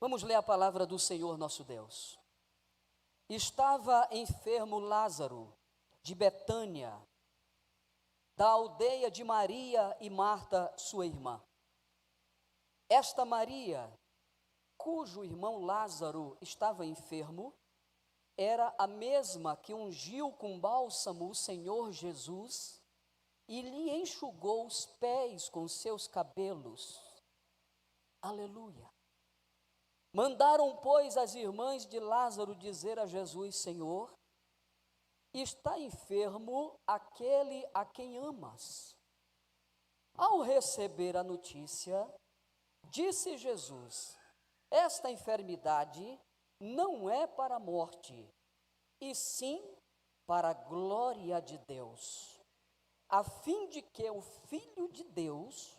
Vamos ler a palavra do Senhor nosso Deus. Estava enfermo Lázaro, de Betânia, da aldeia de Maria e Marta, sua irmã. Esta Maria, cujo irmão Lázaro estava enfermo, era a mesma que ungiu com bálsamo o Senhor Jesus e lhe enxugou os pés com seus cabelos. Aleluia. Mandaram, pois, as irmãs de Lázaro dizer a Jesus: Senhor, está enfermo aquele a quem amas. Ao receber a notícia, disse Jesus: Esta enfermidade não é para a morte, e sim para a glória de Deus, a fim de que o Filho de Deus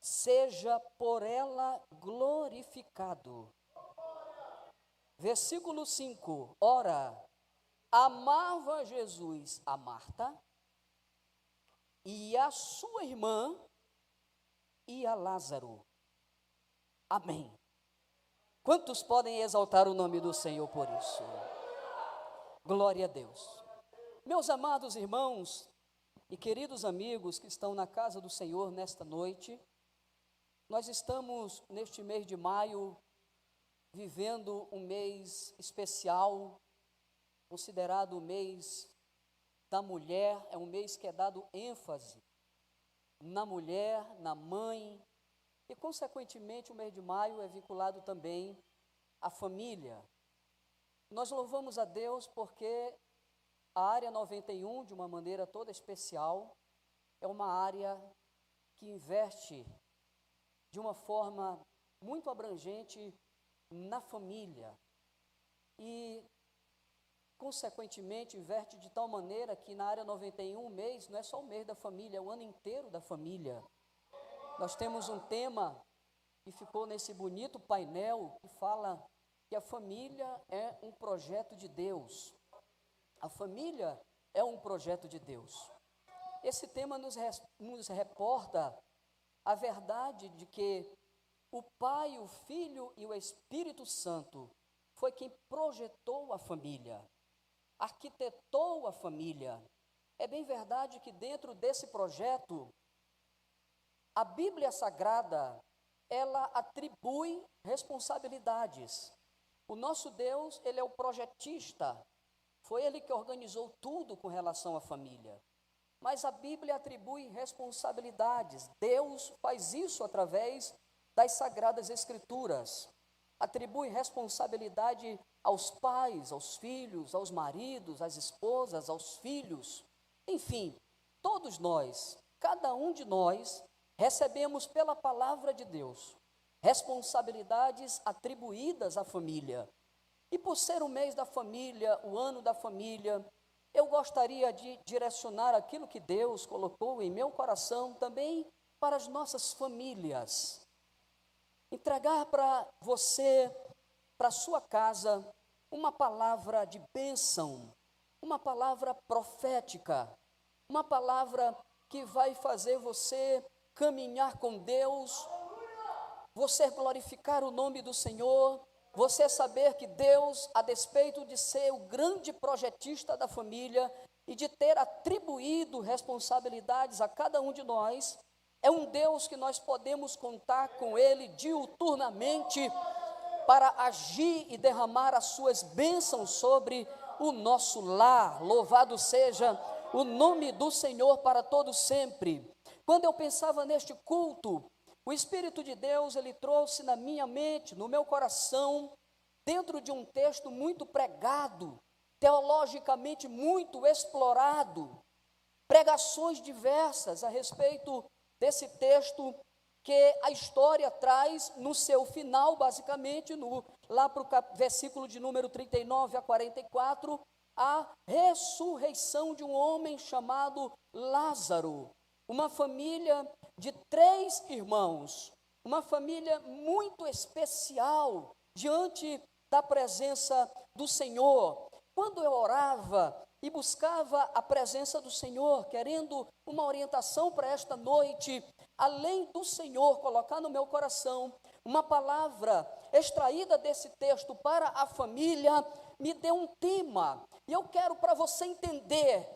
seja por ela glorificado. Versículo 5: Ora, amava Jesus a Marta e a sua irmã e a Lázaro. Amém. Quantos podem exaltar o nome do Senhor por isso? Glória a Deus. Meus amados irmãos e queridos amigos que estão na casa do Senhor nesta noite, nós estamos neste mês de maio vivendo um mês especial, considerado o mês da mulher, é um mês que é dado ênfase na mulher, na mãe, e, consequentemente, o mês de maio é vinculado também à família. Nós louvamos a Deus porque a área 91, de uma maneira toda especial, é uma área que investe de uma forma muito abrangente na família. E, consequentemente, inverte de tal maneira que na área 91, o mês não é só o mês da família, é o ano inteiro da família. Nós temos um tema que ficou nesse bonito painel que fala que a família é um projeto de Deus. A família é um projeto de Deus. Esse tema nos, nos reporta a verdade de que o Pai, o Filho e o Espírito Santo foi quem projetou a família, arquitetou a família. É bem verdade que dentro desse projeto a Bíblia Sagrada, ela atribui responsabilidades. O nosso Deus, ele é o projetista. Foi ele que organizou tudo com relação à família. Mas a Bíblia atribui responsabilidades. Deus faz isso através das sagradas escrituras. Atribui responsabilidade aos pais, aos filhos, aos maridos, às esposas, aos filhos. Enfim, todos nós, cada um de nós recebemos pela palavra de Deus responsabilidades atribuídas à família. E por ser o mês da família, o ano da família, eu gostaria de direcionar aquilo que Deus colocou em meu coração também para as nossas famílias. Entregar para você, para sua casa, uma palavra de bênção, uma palavra profética, uma palavra que vai fazer você caminhar com Deus, você glorificar o nome do Senhor, você saber que Deus, a despeito de ser o grande projetista da família e de ter atribuído responsabilidades a cada um de nós, é um Deus que nós podemos contar com Ele diuturnamente para agir e derramar as suas bênçãos sobre o nosso lar. Louvado seja o nome do Senhor para todo sempre. Quando eu pensava neste culto, o Espírito de Deus, ele trouxe na minha mente, no meu coração, dentro de um texto muito pregado, teologicamente muito explorado, pregações diversas a respeito desse texto que a história traz no seu final, basicamente, no, lá para o versículo de número 39 a 44, a ressurreição de um homem chamado Lázaro uma família de três irmãos, uma família muito especial diante da presença do Senhor. Quando eu orava e buscava a presença do Senhor, querendo uma orientação para esta noite, além do Senhor colocar no meu coração uma palavra extraída desse texto para a família me deu um tema. E eu quero para você entender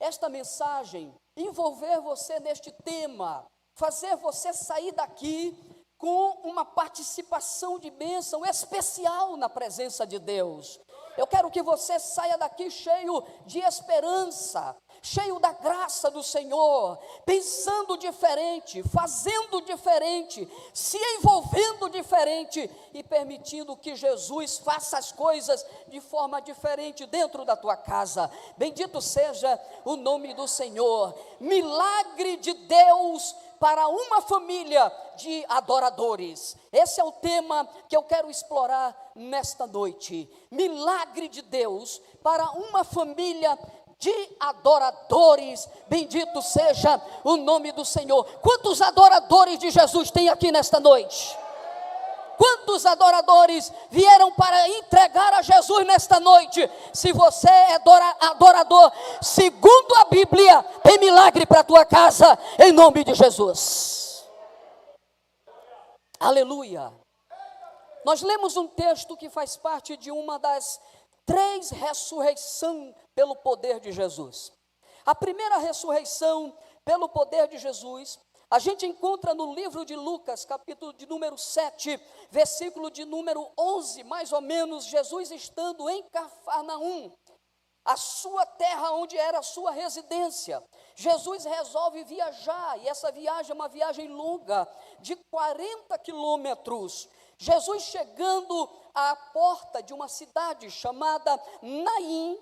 esta mensagem, envolver você neste tema, fazer você sair daqui com uma participação de bênção especial na presença de Deus. Eu quero que você saia daqui cheio de esperança, cheio da graça do Senhor, pensando diferente, fazendo diferente, se envolvendo diferente e permitindo que Jesus faça as coisas de forma diferente dentro da tua casa. Bendito seja o nome do Senhor. Milagre de Deus para uma família de adoradores. Esse é o tema que eu quero explorar nesta noite. Milagre de Deus para uma família de adoradores. Bendito seja o nome do Senhor. Quantos adoradores de Jesus tem aqui nesta noite? Quantos adoradores vieram para entregar a Jesus nesta noite? Se você é adorador, segundo a Bíblia, tem milagre para a tua casa, em nome de Jesus. Aleluia. Nós lemos um texto que faz parte de uma das três ressurreições pelo poder de Jesus. A primeira ressurreição pelo poder de Jesus a gente encontra no livro de Lucas, capítulo de número 7, versículo de número 11, mais ou menos, Jesus estando em Cafarnaum, a sua terra onde era a sua residência. Jesus resolve viajar, e essa viagem é uma viagem longa, de 40 quilômetros. Jesus chegando à porta de uma cidade chamada Naim,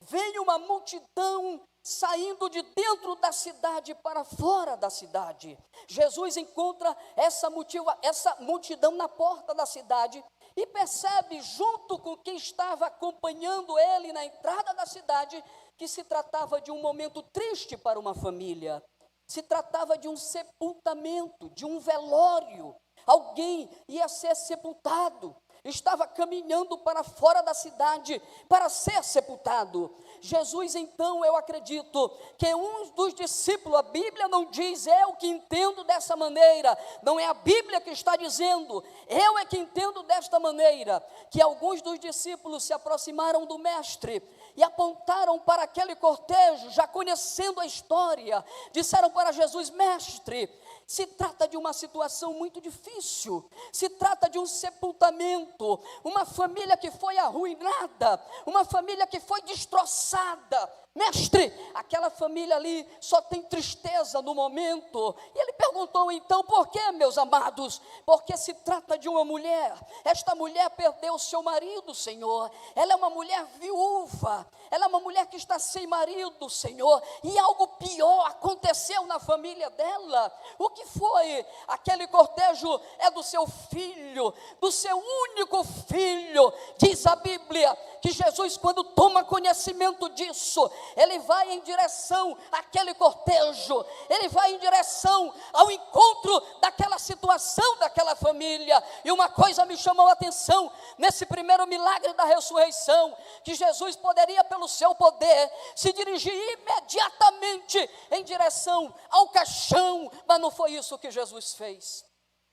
veio uma multidão saindo de dentro da cidade para fora da cidade. Jesus encontra essa, essa multidão na porta da cidade e percebe, junto com quem estava acompanhando ele na entrada da cidade, que se tratava de um momento triste para uma família. Se tratava de um sepultamento, de um velório. Alguém ia ser sepultado estava caminhando para fora da cidade para ser sepultado. Jesus, então, eu acredito que um dos discípulos, a Bíblia não diz eu que entendo dessa maneira, não é a Bíblia que está dizendo, eu é que entendo desta maneira, que alguns dos discípulos se aproximaram do Mestre e apontaram para aquele cortejo, já conhecendo a história, disseram para Jesus: Mestre, se trata de uma situação muito difícil, se trata de um sepultamento, uma família que foi arruinada, uma família que foi destroçada, Mestre, aquela família ali só tem tristeza no momento. E ele perguntou então: por que, meus amados? Porque se trata de uma mulher. Esta mulher perdeu seu marido, Senhor. Ela é uma mulher viúva. Ela é uma mulher que está sem marido, Senhor. E algo pior aconteceu na família dela. O que foi? Aquele cortejo é do seu filho, do seu único filho. Diz a Bíblia que Jesus, quando toma conhecimento disso, ele vai em direção àquele cortejo, ele vai em direção ao encontro daquela situação daquela família. E uma coisa me chamou a atenção nesse primeiro milagre da ressurreição, que Jesus poderia, pelo seu poder, se dirigir imediatamente em direção ao caixão, mas não foi isso que Jesus fez.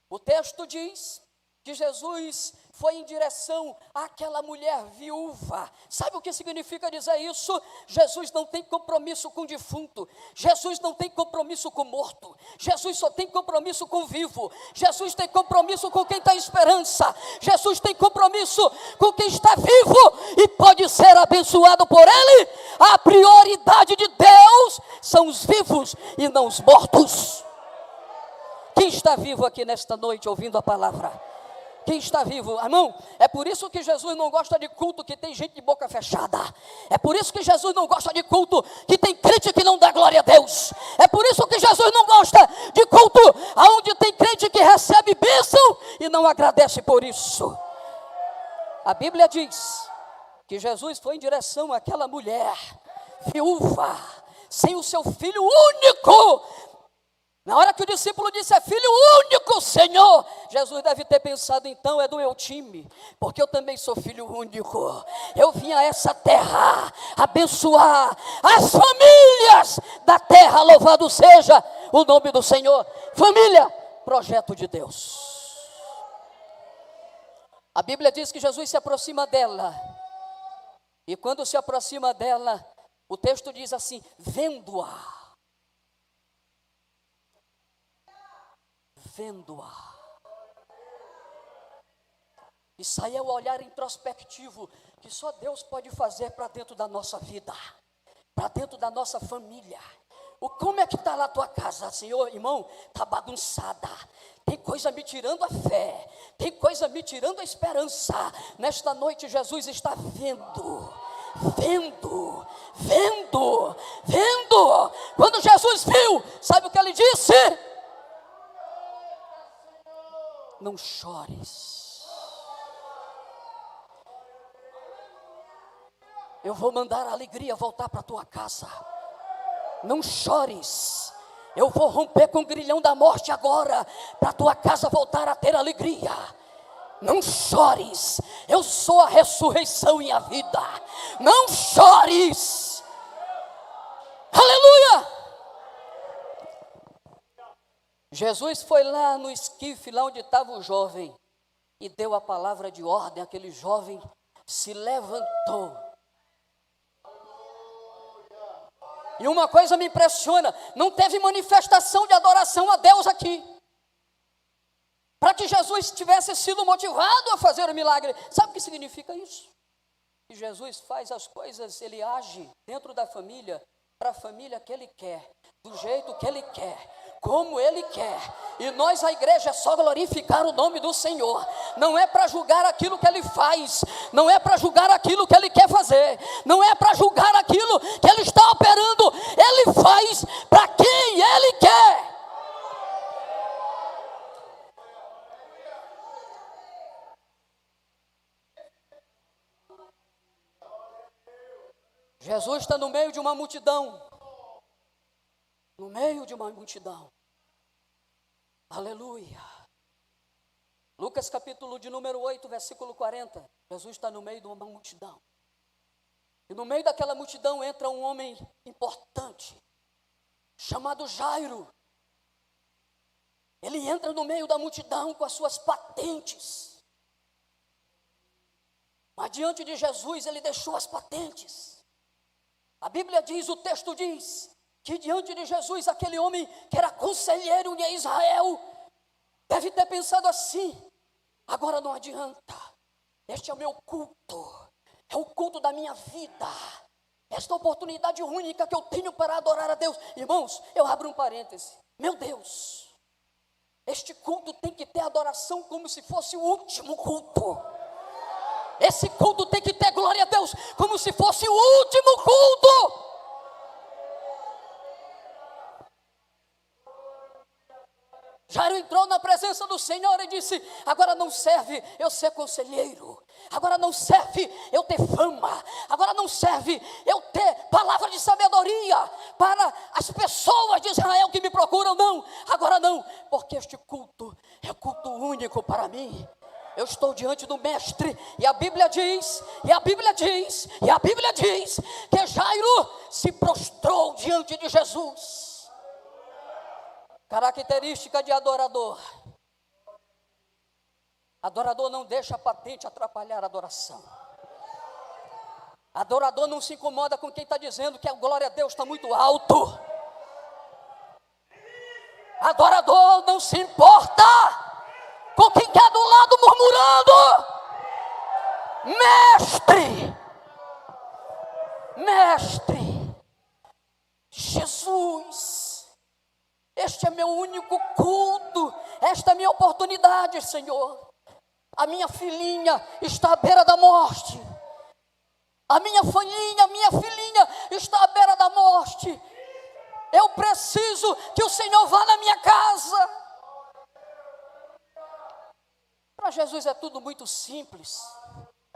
O texto diz que Jesus foi em direção àquela mulher viúva. Sabe o que significa dizer isso? Jesus não tem compromisso com o defunto, Jesus não tem compromisso com o morto, Jesus só tem compromisso com o vivo, Jesus tem compromisso com quem tem esperança, Jesus tem compromisso com quem está vivo e pode ser abençoado por Ele. A prioridade de Deus são os vivos e não os mortos. Quem está vivo aqui nesta noite ouvindo a palavra? Quem está vivo. Irmão, é por isso que Jesus não gosta de culto que tem gente de boca fechada. É por isso que Jesus não gosta de culto que tem crente que não dá glória a Deus. É por isso que Jesus não gosta de culto onde tem crente que recebe bênção e não agradece por isso. A Bíblia diz que Jesus foi em direção àquela mulher viúva, sem o seu filho único, na hora que o discípulo disse, é filho único, Senhor, Jesus deve ter pensado, então é do meu time, porque eu também sou filho único. Eu vim a essa terra abençoar as famílias da terra, louvado seja o nome do Senhor. Família, projeto de Deus. A Bíblia diz que Jesus se aproxima dela. E quando se aproxima dela, o texto diz assim: vendo-a. Vendo-a. Isso aí é o olhar introspectivo que só Deus pode fazer para dentro da nossa vida, para dentro da nossa família. O, como é que está lá a tua casa, Senhor, irmão? Está bagunçada. Tem coisa me tirando a fé, tem coisa me tirando a esperança. Nesta noite, Jesus está vendo, vendo, vendo, vendo. Quando Jesus viu, sabe o que ele disse? Não chores. Eu vou mandar a alegria voltar para tua casa. Não chores. Eu vou romper com o grilhão da morte agora, para tua casa voltar a ter alegria. Não chores. Eu sou a ressurreição e a vida. Não chores. Aleluia. Jesus foi lá no esquife, lá onde estava o jovem, e deu a palavra de ordem. Aquele jovem se levantou E uma coisa me impressiona: não teve manifestação de adoração a Deus aqui. Para que Jesus tivesse sido motivado a fazer o milagre. Sabe o que significa isso? Que Jesus faz as coisas, ele age dentro da família, para a família que ele quer, do jeito que ele quer como Ele quer. E nós, a igreja, é só glorificar o nome do Senhor. Não é para julgar aquilo que Ele faz, não é para julgar aquilo que Ele quer fazer, não é para julgar aquilo que Ele está operando. Ele faz para quem Ele quer. Jesus está no meio de uma multidão no meio de uma multidão. Aleluia. Lucas capítulo de número 8, versículo 40. Jesus está no meio de uma multidão. E no meio daquela multidão entra um homem importante, chamado Jairo. Ele entra no meio da multidão com as suas patentes. Mas diante de Jesus ele deixou as patentes. A Bíblia diz, o texto diz, que diante de Jesus, aquele homem que era conselheiro de Israel, deve ter pensado assim: agora não adianta, este é o meu culto, é o culto da minha vida, esta oportunidade única que eu tenho para adorar a Deus. Irmãos, eu abro um parêntese: meu Deus, este culto tem que ter adoração como se fosse o último culto. Esse culto tem que ter glória a Deus como se fosse o último culto. Jairo entrou na presença do Senhor e disse: Agora não serve eu ser conselheiro, agora não serve eu ter fama, agora não serve eu ter palavra de sabedoria para as pessoas de Israel que me procuram, não, agora não, porque este culto é culto único para mim. Eu estou diante do Mestre, e a Bíblia diz, e a Bíblia diz, e a Bíblia diz que Jairo se prostrou diante de Jesus. Característica de adorador. Adorador não deixa a patente atrapalhar a adoração. Adorador não se incomoda com quem está dizendo que a glória a Deus está muito alto. Adorador não se importa com quem está do lado murmurando. Mestre, Mestre, Jesus este é meu único culto, esta é minha oportunidade, Senhor. A minha filhinha está à beira da morte. A minha filhinha, minha filhinha está à beira da morte. Eu preciso que o Senhor vá na minha casa. Para Jesus é tudo muito simples.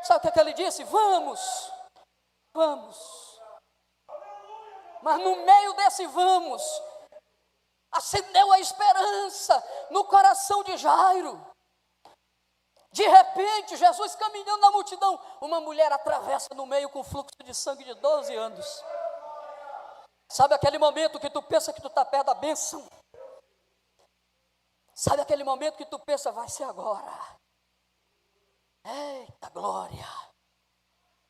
Sabe o que, é que ele disse? Vamos, vamos. Mas no meio desse vamos, acendeu a esperança no coração de Jairo. De repente, Jesus caminhando na multidão, uma mulher atravessa no meio com fluxo de sangue de 12 anos. Sabe aquele momento que tu pensa que tu está perto da bênção? Sabe aquele momento que tu pensa, vai ser agora. Eita glória!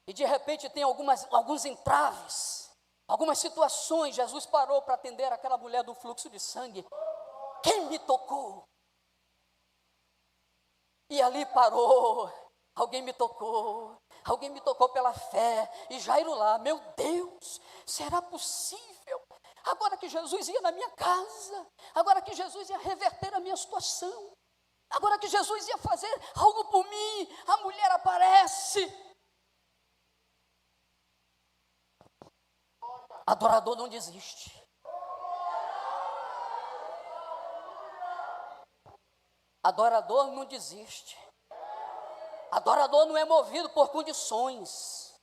E de repente tem algumas, alguns entraves, algumas situações. Jesus parou para atender aquela mulher do fluxo de sangue. Quem me tocou? E ali parou. Alguém me tocou. Alguém me tocou pela fé. E Jairo lá, meu Deus, será possível? Agora que Jesus ia na minha casa, agora que Jesus ia reverter a minha situação, agora que Jesus ia fazer algo por mim, a mulher aparece. Adorador não desiste. Adorador não desiste. Adorador não é movido por condições.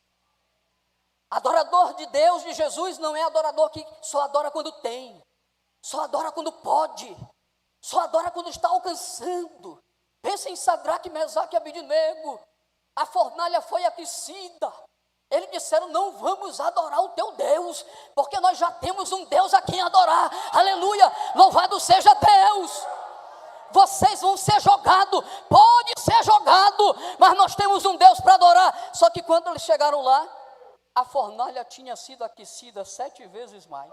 Adorador de Deus, de Jesus, não é adorador que só adora quando tem, só adora quando pode, só adora quando está alcançando. Pensa em Sadraque, Mesaque e Abidinego. A fornalha foi aquecida. Disseram: Não vamos adorar o teu Deus, porque nós já temos um Deus a quem adorar. Aleluia! Louvado seja Deus! vocês vão ser jogados, pode ser jogado, mas nós temos um Deus para adorar. Só que quando eles chegaram lá, a fornalha tinha sido aquecida sete vezes mais.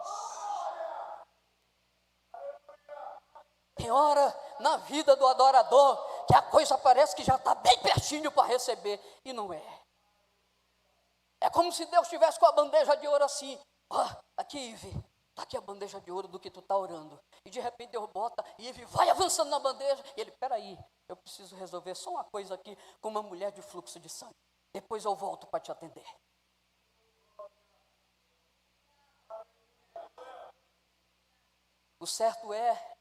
Tem hora na vida do adorador que a coisa parece que já está bem pertinho para receber, e não é. É como se Deus estivesse com a bandeja de ouro assim. Oh, aqui, Ive, Está aqui a bandeja de ouro do que tu está orando. E de repente Deus bota e ele vai avançando na bandeja. E ele, peraí, eu preciso resolver só uma coisa aqui com uma mulher de fluxo de sangue. Depois eu volto para te atender. O certo é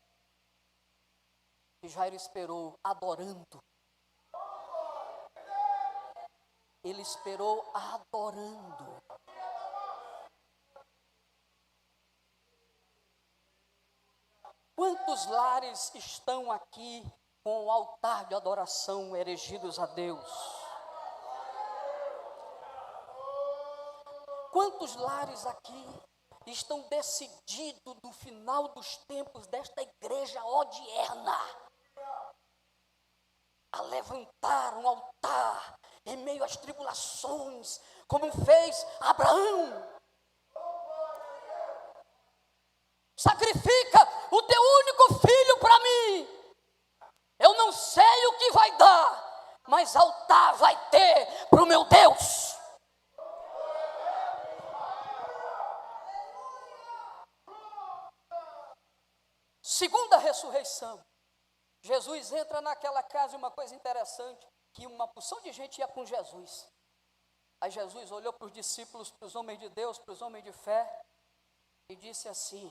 que Jairo esperou adorando. Ele esperou adorando. Quantos lares estão aqui com o altar de adoração erigidos a Deus? Quantos lares aqui estão decididos no final dos tempos desta igreja odierna a levantar um altar em meio às tribulações, como fez Abraão? Sacrifica o teu único filho para mim. Eu não sei o que vai dar, mas altar vai ter para o meu Deus. Segunda ressurreição. Jesus entra naquela casa e uma coisa interessante, que uma porção de gente ia com Jesus. Aí Jesus olhou para os discípulos, para os homens de Deus, para os homens de fé, e disse assim: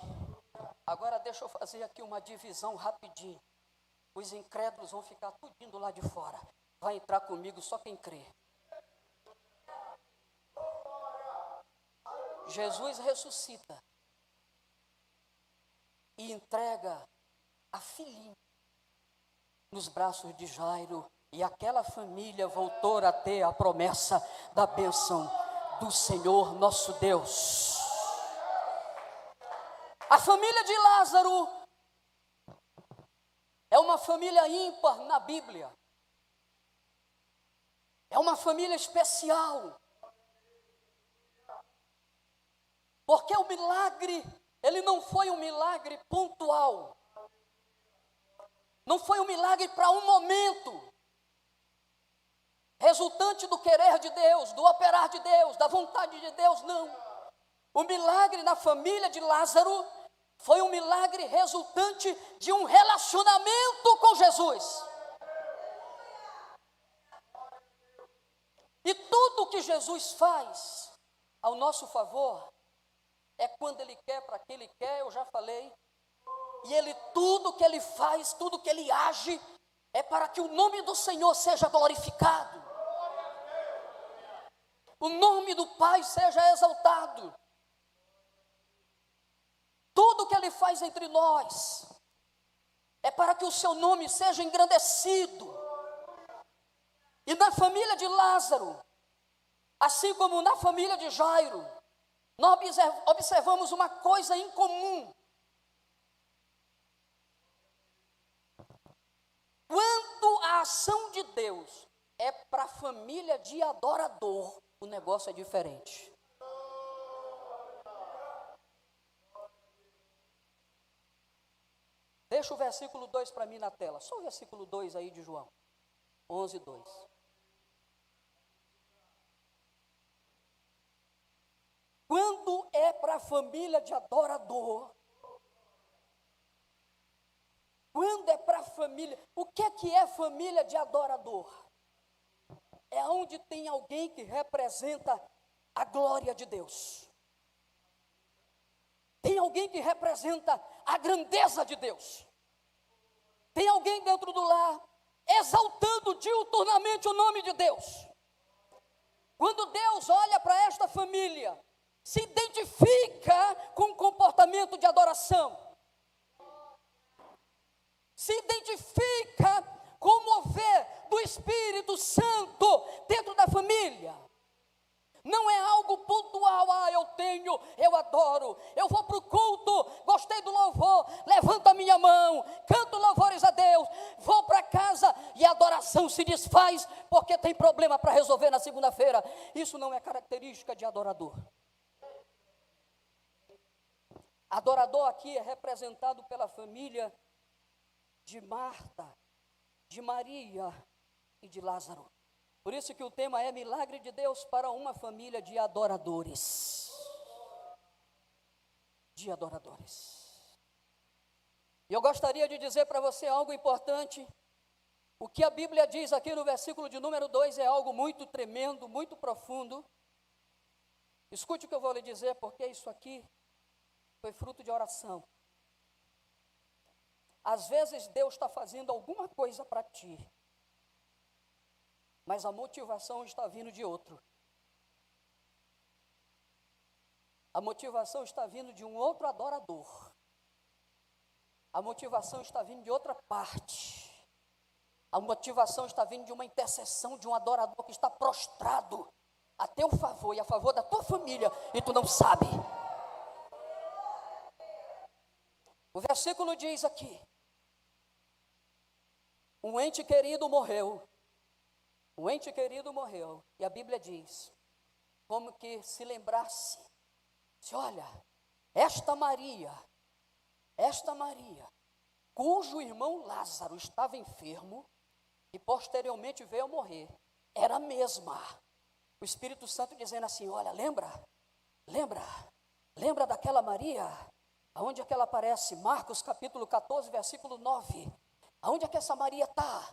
Agora deixa eu fazer aqui uma divisão rapidinho. Os incrédulos vão ficar tudo do lá de fora. Vai entrar comigo só quem crê. Jesus ressuscita e entrega a filhinha nos braços de Jairo e aquela família voltou a ter a promessa da bênção do Senhor nosso Deus. A família de Lázaro é uma família ímpar na Bíblia. É uma família especial. Porque o milagre, ele não foi um milagre pontual. Não foi um milagre para um momento. Resultante do querer de Deus, do operar de Deus, da vontade de Deus, não. O milagre na família de Lázaro foi um milagre resultante de um relacionamento com Jesus. E tudo que Jesus faz ao nosso favor é quando Ele quer, para quem Ele quer, eu já falei. E Ele, tudo que Ele faz, tudo que Ele age, é para que o nome do Senhor seja glorificado. O nome do Pai seja exaltado. Tudo que Ele faz entre nós é para que o seu nome seja engrandecido. E na família de Lázaro, assim como na família de Jairo, nós observamos uma coisa em comum. Quanto à ação de Deus é para a família de adorador, o negócio é diferente. Deixa o versículo 2 para mim na tela, só o versículo 2 aí de João, 11, 2. Quando é para a família de adorador, quando é para a família, o que é que é família de adorador? É onde tem alguém que representa a glória de Deus. Tem alguém que representa a grandeza de Deus. Tem alguém dentro do lar exaltando diuturnamente o nome de Deus. Quando Deus olha para esta família, se identifica com o comportamento de adoração, se identifica com o mover do Espírito Santo dentro da família. Não é algo pontual, ah, eu tenho, eu adoro, eu vou para o culto, gostei do louvor, levanto a minha mão, canto louvores a Deus, vou para casa e a adoração se desfaz porque tem problema para resolver na segunda-feira. Isso não é característica de adorador. Adorador aqui é representado pela família de Marta, de Maria e de Lázaro. Por isso que o tema é milagre de Deus para uma família de adoradores. De adoradores. E eu gostaria de dizer para você algo importante. O que a Bíblia diz aqui no versículo de número 2 é algo muito tremendo, muito profundo. Escute o que eu vou lhe dizer, porque isso aqui foi fruto de oração. Às vezes Deus está fazendo alguma coisa para ti, mas a motivação está vindo de outro. A motivação está vindo de um outro adorador. A motivação está vindo de outra parte. A motivação está vindo de uma intercessão de um adorador que está prostrado a teu favor e a favor da tua família e tu não sabe. O versículo diz aqui: Um ente querido morreu. Um ente querido morreu. E a Bíblia diz: como que se lembrasse, se olha, esta Maria, esta Maria, cujo irmão Lázaro estava enfermo e posteriormente veio a morrer, era a mesma. O Espírito Santo dizendo assim: Olha, lembra, lembra, lembra daquela Maria Aonde é que ela aparece? Marcos capítulo 14, versículo 9. Aonde é que essa Maria está?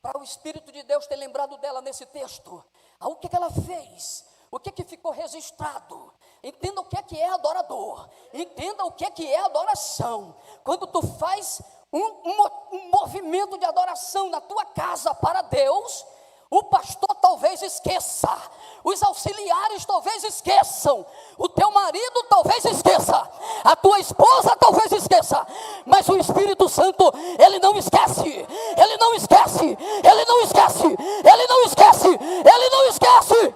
Para o Espírito de Deus ter lembrado dela nesse texto. O que, é que ela fez? O que, é que ficou registrado? Entenda o que é que é adorador. Entenda o que é que é adoração. Quando tu faz um, um, um movimento de adoração na tua casa para Deus, o pastor talvez esqueça, os auxiliares talvez esqueçam, o teu marido talvez esqueça, a tua esposa talvez esqueça, mas o Espírito Santo, ele não esquece, ele não esquece, ele não esquece, ele não esquece, ele não esquece.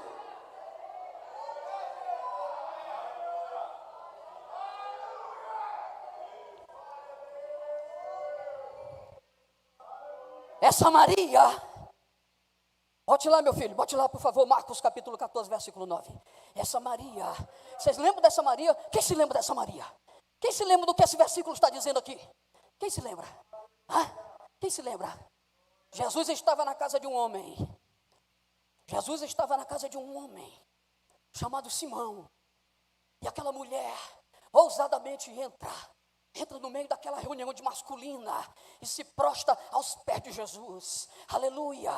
Essa Maria, Bote lá, meu filho, bote lá, por favor, Marcos capítulo 14, versículo 9. Essa Maria, vocês lembram dessa Maria? Quem se lembra dessa Maria? Quem se lembra do que esse versículo está dizendo aqui? Quem se lembra? Hã? Quem se lembra? Jesus estava na casa de um homem. Jesus estava na casa de um homem chamado Simão. E aquela mulher ousadamente entra entra no meio daquela reunião de masculina e se prostra aos pés de Jesus. Aleluia!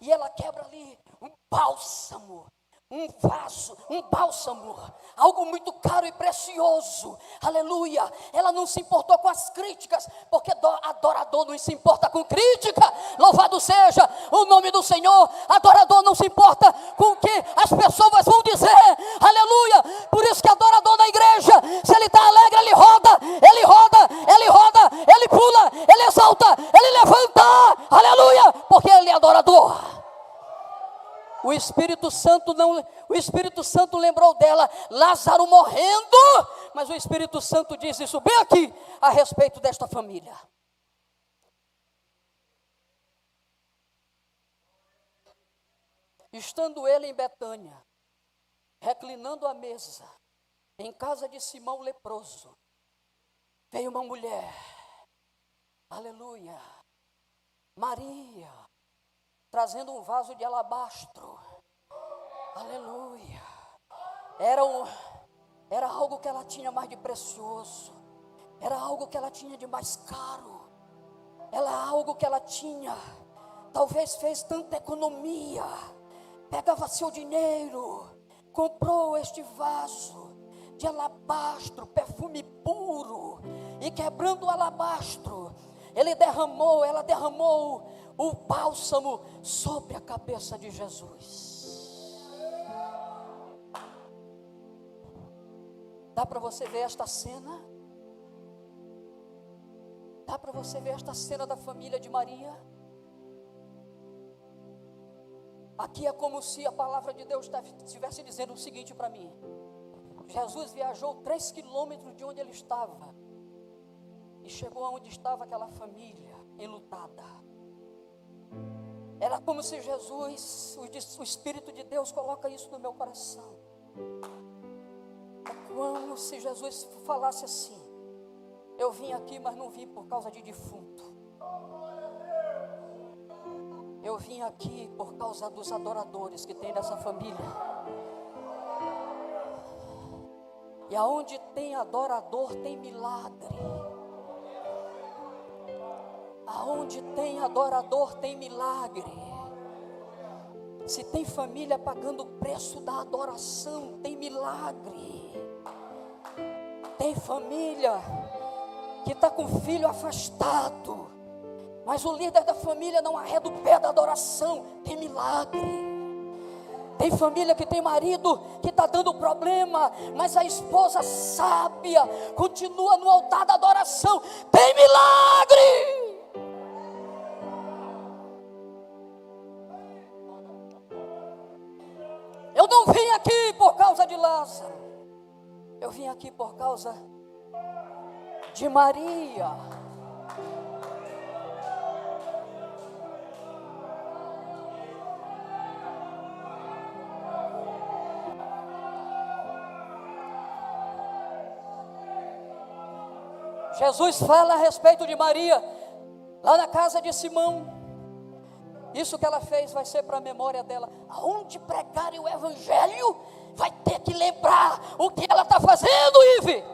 E ela quebra ali um bálsamo um vaso, um bálsamo, algo muito caro e precioso, aleluia. Ela não se importou com as críticas, porque adorador não se importa com crítica, louvado seja o nome do Senhor. Adorador não se importa com o que as pessoas vão dizer, aleluia. Por isso que adorador na igreja, se ele está alegre, ele roda, ele roda, ele roda, ele pula, ele exalta, ele levanta, aleluia, porque ele é adorador. O Espírito Santo não, o Espírito Santo lembrou dela, Lázaro morrendo, mas o Espírito Santo diz isso bem aqui a respeito desta família. Estando ele em Betânia, reclinando à mesa, em casa de Simão leproso, veio uma mulher, aleluia, Maria, trazendo um vaso de alabastro, aleluia, era, um, era algo que ela tinha mais de precioso, era algo que ela tinha de mais caro, era algo que ela tinha, talvez fez tanta economia, pegava seu dinheiro, comprou este vaso de alabastro, perfume puro, e quebrando o alabastro, ele derramou, ela derramou o bálsamo sobre a cabeça de Jesus. Dá para você ver esta cena? Dá para você ver esta cena da família de Maria? Aqui é como se a palavra de Deus estivesse dizendo o seguinte para mim: Jesus viajou três quilômetros de onde ele estava e chegou aonde estava aquela família enlutada. Era como se Jesus, o Espírito de Deus coloca isso no meu coração. É como se Jesus falasse assim: Eu vim aqui, mas não vim por causa de defunto. Eu vim aqui por causa dos adoradores que tem nessa família. E aonde tem adorador, tem milagre. Aonde tem adorador, tem milagre. Se tem família pagando o preço da adoração, tem milagre. Tem família que está com o filho afastado mas o líder da família não arreda o pé da adoração, tem milagre. Tem família que tem marido que está dando problema, mas a esposa sábia continua no altar da adoração, tem milagre. Não vim aqui por causa de Lázaro, eu vim aqui por causa de Maria. Jesus fala a respeito de Maria, lá na casa de Simão. Isso que ela fez vai ser para a memória dela. Aonde pregarem o Evangelho, vai ter que lembrar o que ela está fazendo, Ive.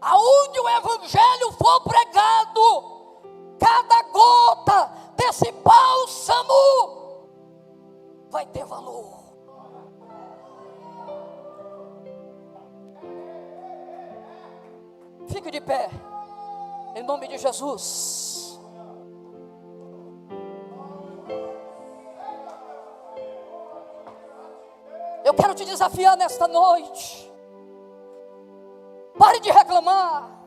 Aonde o Evangelho for pregado, cada gota desse bálsamo nome de Jesus. Eu quero te desafiar nesta noite. Pare de reclamar.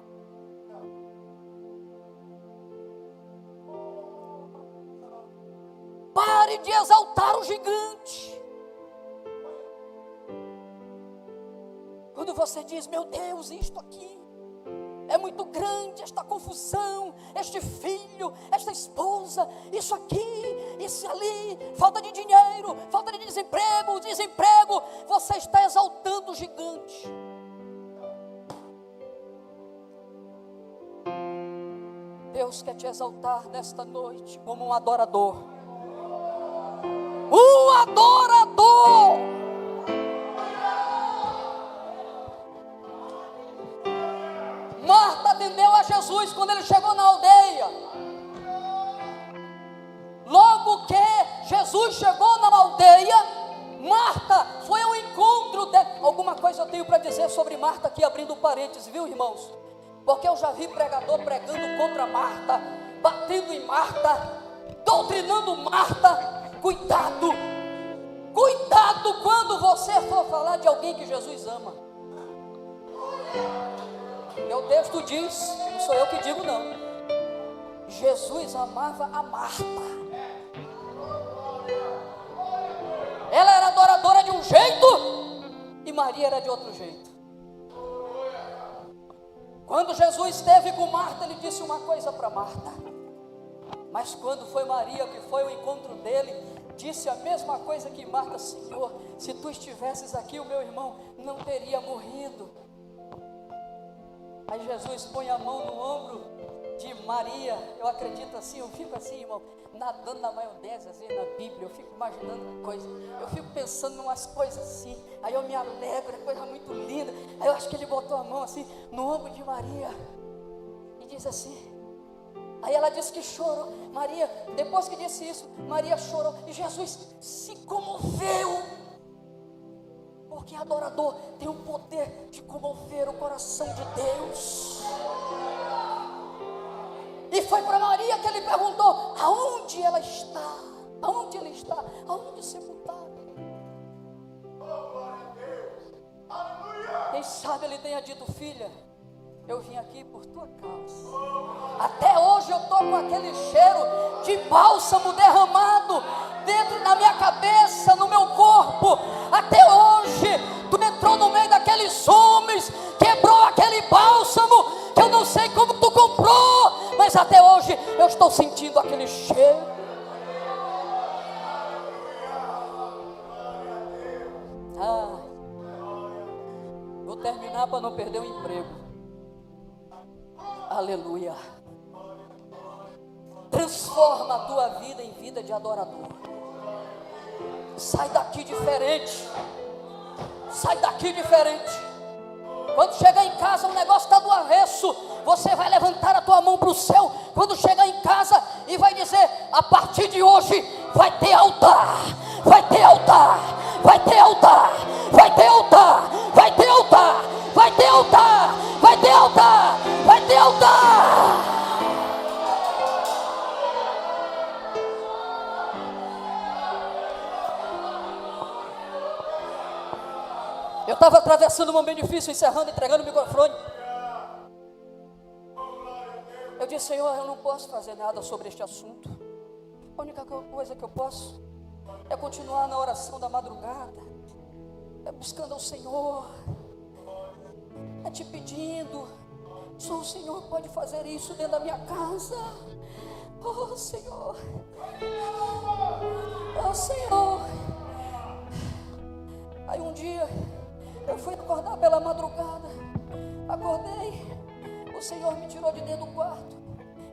Pare de exaltar o gigante. Quando você diz, meu Deus, isto aqui muito grande esta confusão, este filho, esta esposa, isso aqui, isso ali, falta de dinheiro, falta de desemprego, desemprego, você está exaltando o gigante. Deus quer te exaltar nesta noite como um adorador. Um adorador. Jesus quando ele chegou na aldeia. Logo que Jesus chegou na aldeia, Marta foi ao encontro. Alguma coisa eu tenho para dizer sobre Marta aqui, abrindo parênteses, viu, irmãos? Porque eu já vi pregador pregando contra Marta, batendo em Marta, doutrinando Marta. Cuidado, cuidado quando você for falar de alguém que Jesus ama. E o texto diz, não sou eu que digo não. Jesus amava a Marta. Ela era adoradora de um jeito e Maria era de outro jeito. Quando Jesus esteve com Marta, ele disse uma coisa para Marta: Mas quando foi Maria que foi ao encontro dele, disse a mesma coisa que Marta: Senhor, se tu estivesses aqui, o meu irmão não teria morrido. Aí Jesus põe a mão no ombro de Maria. Eu acredito assim, eu fico assim, irmão, nadando na maionese, às vezes na Bíblia, eu fico imaginando coisas, eu fico pensando em umas coisas assim, aí eu me alegro, é coisa muito linda. Aí eu acho que ele botou a mão assim no ombro de Maria e diz assim. Aí ela disse que chorou. Maria, depois que disse isso, Maria chorou e Jesus se comoveu. Porque adorador tem o poder de comover o coração de Deus. E foi para Maria que ele perguntou: aonde ela está? Aonde ele está? Aonde sepultado? Quem sabe ele tenha dito, filha, eu vim aqui por tua causa. Até hoje eu estou com aquele cheiro de bálsamo derramado dentro da minha cabeça, no meu corpo. Até hoje, tu entrou no meio daqueles homens, quebrou aquele bálsamo, que eu não sei como tu comprou, mas até hoje eu estou sentindo aquele cheiro. Ah, vou terminar para não perder o emprego. Aleluia. Transforma a tua vida em vida de adorador. Sai daqui diferente. Sai daqui diferente. Quando chegar em casa, o negócio está do avesso. Você vai levantar a tua mão para o céu. Quando chegar em casa e vai dizer: a partir de hoje vai ter altar, vai ter altar, vai ter altar, vai ter altar, vai ter altar, vai ter altar, estava atravessando um momento difícil, encerrando, entregando o microfone. Eu disse, Senhor, eu não posso fazer nada sobre este assunto. A única coisa que eu posso é continuar na oração da madrugada, é buscando ao Senhor, é te pedindo. Só o Senhor pode fazer isso dentro da minha casa. Oh Senhor, oh Senhor. Aí um dia eu fui acordar pela madrugada. Acordei. O Senhor me tirou de dentro do quarto.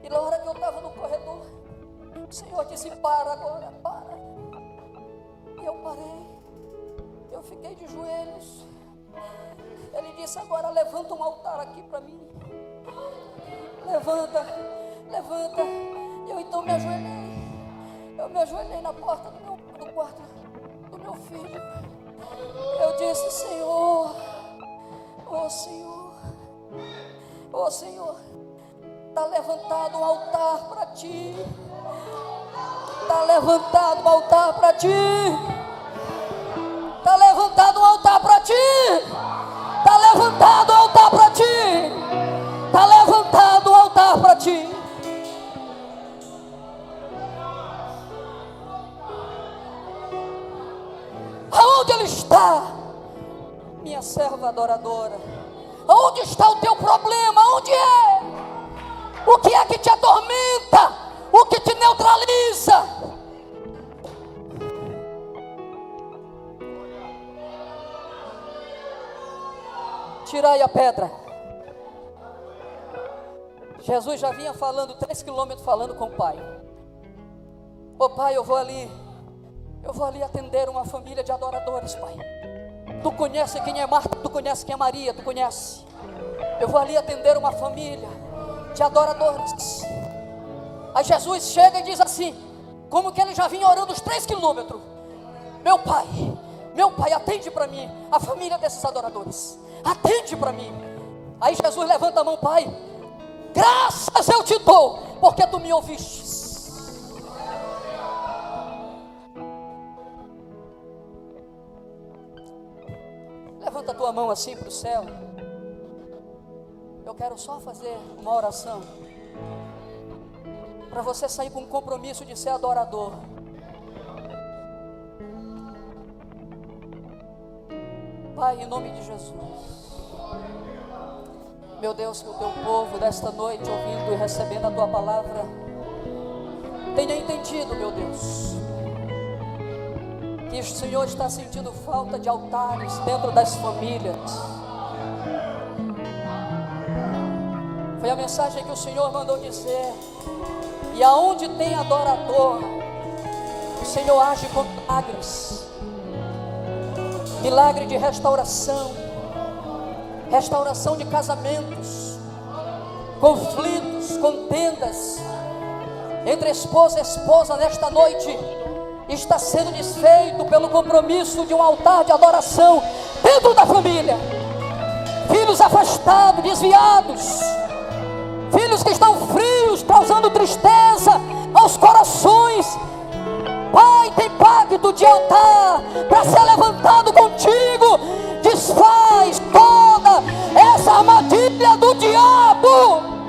E na hora que eu estava no corredor, o Senhor disse: Para agora, para. E eu parei. Eu fiquei de joelhos. Ele disse: Agora levanta um altar aqui para mim. Levanta, levanta. E eu então me ajoelhei. Eu me ajoelhei na porta do, meu, do quarto do meu filho. Eu disse, Senhor, oh Senhor, oh Senhor, está levantado um altar para ti. Está levantado um altar para ti. Está levantado um altar para ti. Está? Minha serva adoradora. Onde está o teu problema? Onde é? O que é que te atormenta? O que te neutraliza? Tirai a pedra. Jesus já vinha falando, três quilômetros falando com o pai. Ô oh, pai, eu vou ali eu vou ali atender uma família de adoradores, Pai. Tu conhece quem é Marta, tu conhece quem é Maria, tu conhece. Eu vou ali atender uma família de adoradores. Aí Jesus chega e diz assim, como que ele já vinha orando os três quilômetros. Meu pai, meu pai, atende para mim a família desses adoradores. Atende para mim. Aí Jesus levanta a mão, pai. Graças eu te dou, porque tu me ouviste. Tua mão assim para o céu. Eu quero só fazer uma oração. Para você sair com o compromisso de ser adorador. Pai, em nome de Jesus. Meu Deus, que o teu povo desta noite, ouvindo e recebendo a tua palavra, tenha entendido, meu Deus, que o Senhor está sentindo falta de altares dentro das famílias. Foi a mensagem que o Senhor mandou dizer. E aonde tem adorador, o Senhor age com milagres milagre de restauração, restauração de casamentos, conflitos, contendas entre esposa e esposa nesta noite está sendo desfeito pelo compromisso de um altar de adoração dentro da família. Filhos afastados, desviados, filhos que estão frios, causando tristeza aos corações Pai, tem pacto de altar para ser levantado contigo. Desfaz toda essa armadilha do diabo.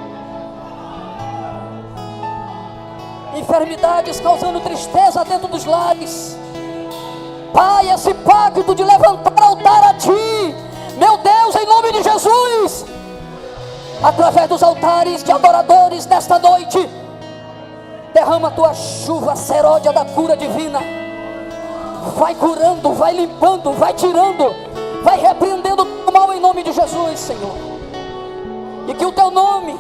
Enfermidades causando tristeza dentro dos lares. Pai, esse pacto de levantar altar a ti. Meu Deus, em nome de Jesus. Através dos altares de adoradores nesta noite Derrama a tua chuva seródia da cura divina. Vai curando, vai limpando, vai tirando, vai repreendendo o mal em nome de Jesus, Senhor. E que o teu nome,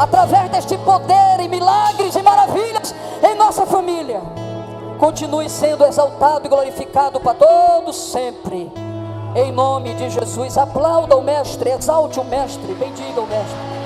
através deste poder e milagres e maravilhas em nossa família, continue sendo exaltado e glorificado para todos sempre. Em nome de Jesus, aplauda o Mestre, exalte o Mestre, bendiga o Mestre.